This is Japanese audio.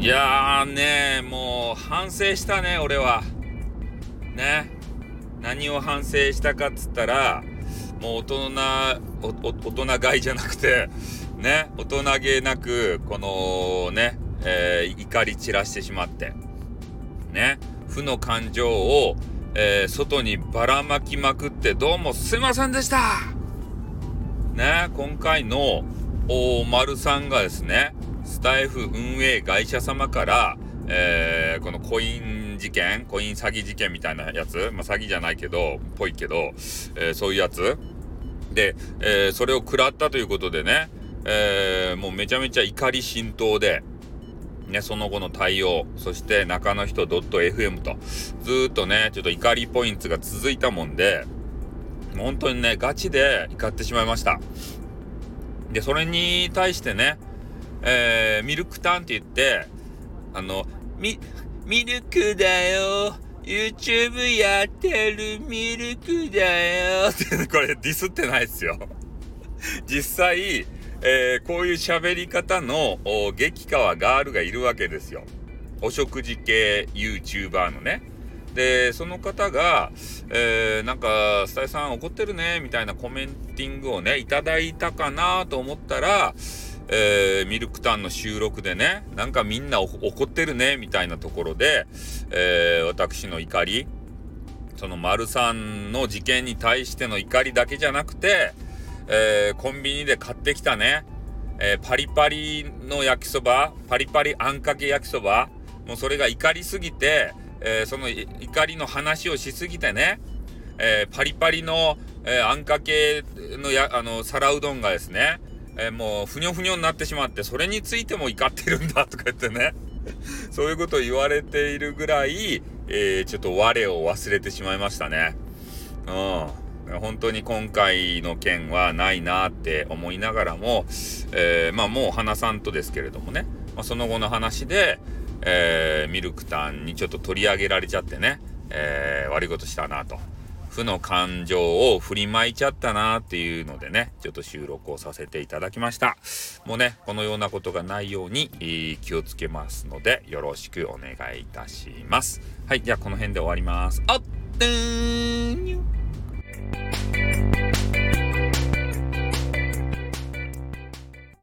いやねもう反省したね俺は。ね。何を反省したかっつったらもう大人大人買いじゃなくてね。大人げなくこのね、えー、怒り散らしてしまってね。負の感情を、えー、外にばらまきまくってどうもすいませんでした。ね。今回のお丸さんがですねスタイフ運営会社様から、えー、このコイン事件コイン詐欺事件みたいなやつ、まあ、詐欺じゃないけどぽいけど、えー、そういうやつで、えー、それを食らったということでね、えもうめちゃめちゃ怒り心頭で、ね、その後の対応、そして中の人 .fm と、ずっとね、ちょっと怒りポイントが続いたもんで、本当にね、ガチで怒ってしまいました。で、それに対してね、えー、ミルクタンって言って、あの、ミ、ミルクだよ。YouTube やってるミルクだよ。っ てこれディスってないですよ。実際、えー、こういう喋り方の激川ガールがいるわけですよ。お食事系 YouTuber のね。で、その方が、えー、なんか、スタイさん怒ってるね、みたいなコメンティングをね、いただいたかなと思ったら、えー、ミルクタンの収録でね、なんかみんな怒ってるね、みたいなところで、えー、私の怒り、その丸さんの事件に対しての怒りだけじゃなくて、えー、コンビニで買ってきたね、えー、パリパリの焼きそば、パリパリあんかけ焼きそば、もうそれが怒りすぎて、えー、その怒りの話をしすぎてね、えパリパリの、えあんかけのや、あの、皿うどんがですね、えもうふにょふにょになってしまって、それについても怒ってるんだとか言ってね、そういうことを言われているぐらい、えちょっと我を忘れてしまいましたね。うん。本当に今回の件はないなって思いながらも、えー、まあもう花さんとですけれどもね、まあ、その後の話で、えー、ミルクタンにちょっと取り上げられちゃってね、え、悪いことしたなと。負の感情を振りまいちゃったなっていうのでね、ちょっと収録をさせていただきました。もうね、このようなことがないように、えー、気をつけますので、よろしくお願いいたします。はい、じゃあこの辺で終わります。あっ、ー